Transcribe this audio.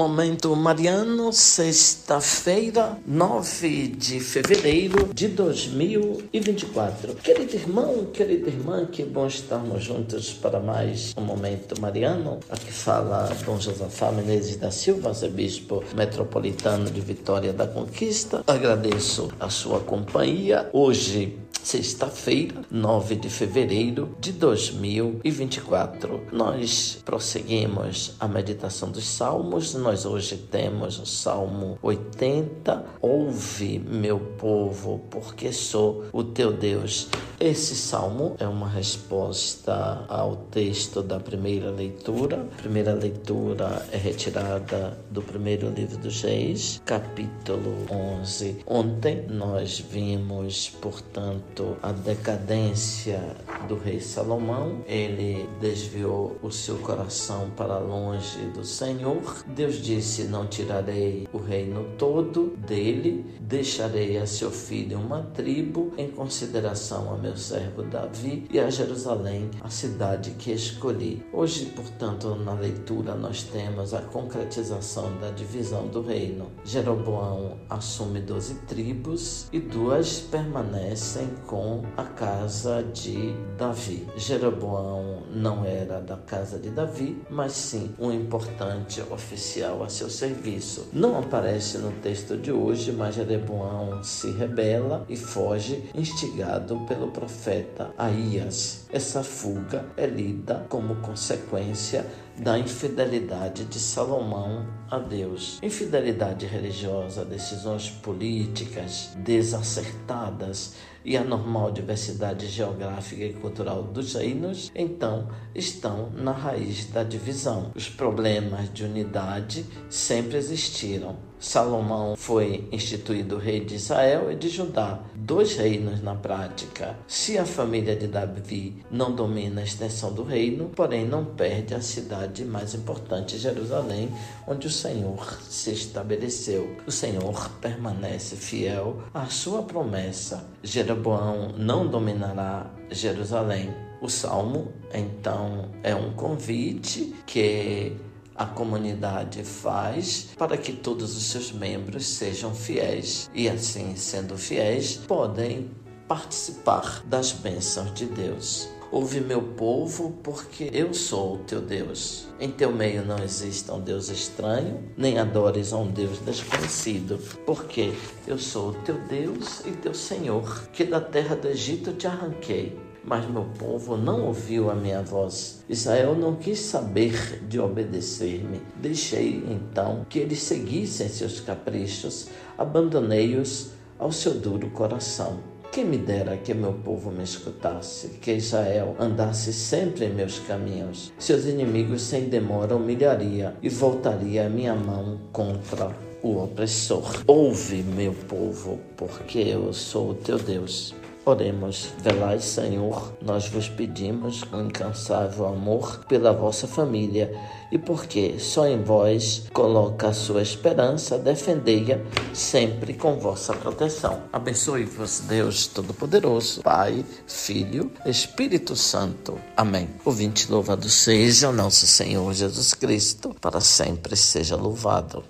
Momento Mariano, sexta-feira, 9 de fevereiro de 2024. Querido irmão, querida irmã, que bom estarmos juntos para mais um Momento Mariano. Aqui fala Dom Josafá Menezes da Silva, arcebispo metropolitano de Vitória da Conquista. Agradeço a sua companhia. Hoje, sexta-feira, 9 de fevereiro de 2024. Nós prosseguimos a meditação dos Salmos. Nós hoje temos o Salmo 80. Ouve, meu povo, porque sou o teu Deus. Esse salmo é uma resposta ao texto da primeira leitura. A primeira leitura é retirada do primeiro livro dos Reis, capítulo 11. Ontem nós vimos, portanto, a decadência do rei Salomão. Ele desviou o seu coração para longe do Senhor. Deus disse: Não tirarei o reino todo dele, deixarei a seu filho uma tribo em consideração a meu servo Davi e a Jerusalém, a cidade que escolhi. Hoje, portanto, na leitura nós temos a concretização da divisão do reino. Jeroboão assume doze tribos e duas permanecem com a casa de Davi. Jeroboão não era da casa de Davi, mas sim um importante oficial a seu serviço. Não aparece no texto de hoje, mas Jeroboão se rebela e foge, instigado pelo profeta Aías. Essa fuga é lida como consequência da infidelidade de Salomão a Deus. Infidelidade religiosa, decisões políticas desacertadas e a normal diversidade geográfica e cultural dos reinos, então, estão na raiz da divisão. Os problemas de unidade sempre existiram. Salomão foi instituído rei de Israel e de Judá, dois reinos na prática. Se a família de Davi não domina a extensão do reino, porém não perde a cidade mais importante, Jerusalém, onde o Senhor se estabeleceu. O Senhor permanece fiel à sua promessa. Jeroboão não dominará Jerusalém. O salmo, então, é um convite que a comunidade faz para que todos os seus membros sejam fiéis e, assim, sendo fiéis, podem participar das bênçãos de Deus. Ouve meu povo, porque eu sou o teu Deus. Em teu meio não exista um Deus estranho, nem adores a um Deus desconhecido, porque eu sou o teu Deus e teu Senhor, que da terra do Egito te arranquei. Mas meu povo não ouviu a minha voz. Israel não quis saber de obedecer-me. Deixei então que eles seguissem seus caprichos, abandonei-os ao seu duro coração. Quem me dera que meu povo me escutasse, que Israel andasse sempre em meus caminhos. Seus inimigos sem demora humilharia e voltaria a minha mão contra o opressor. Ouve, meu povo, porque eu sou o teu Deus. Oremos, velai, Senhor, nós vos pedimos com incansável amor pela vossa família e porque só em vós coloca a sua esperança, defendei-a sempre com vossa proteção. Abençoe-vos, Deus Todo-Poderoso, Pai, Filho, Espírito Santo. Amém. Ouvinte, louvado seja o nosso Senhor Jesus Cristo, para sempre seja louvado.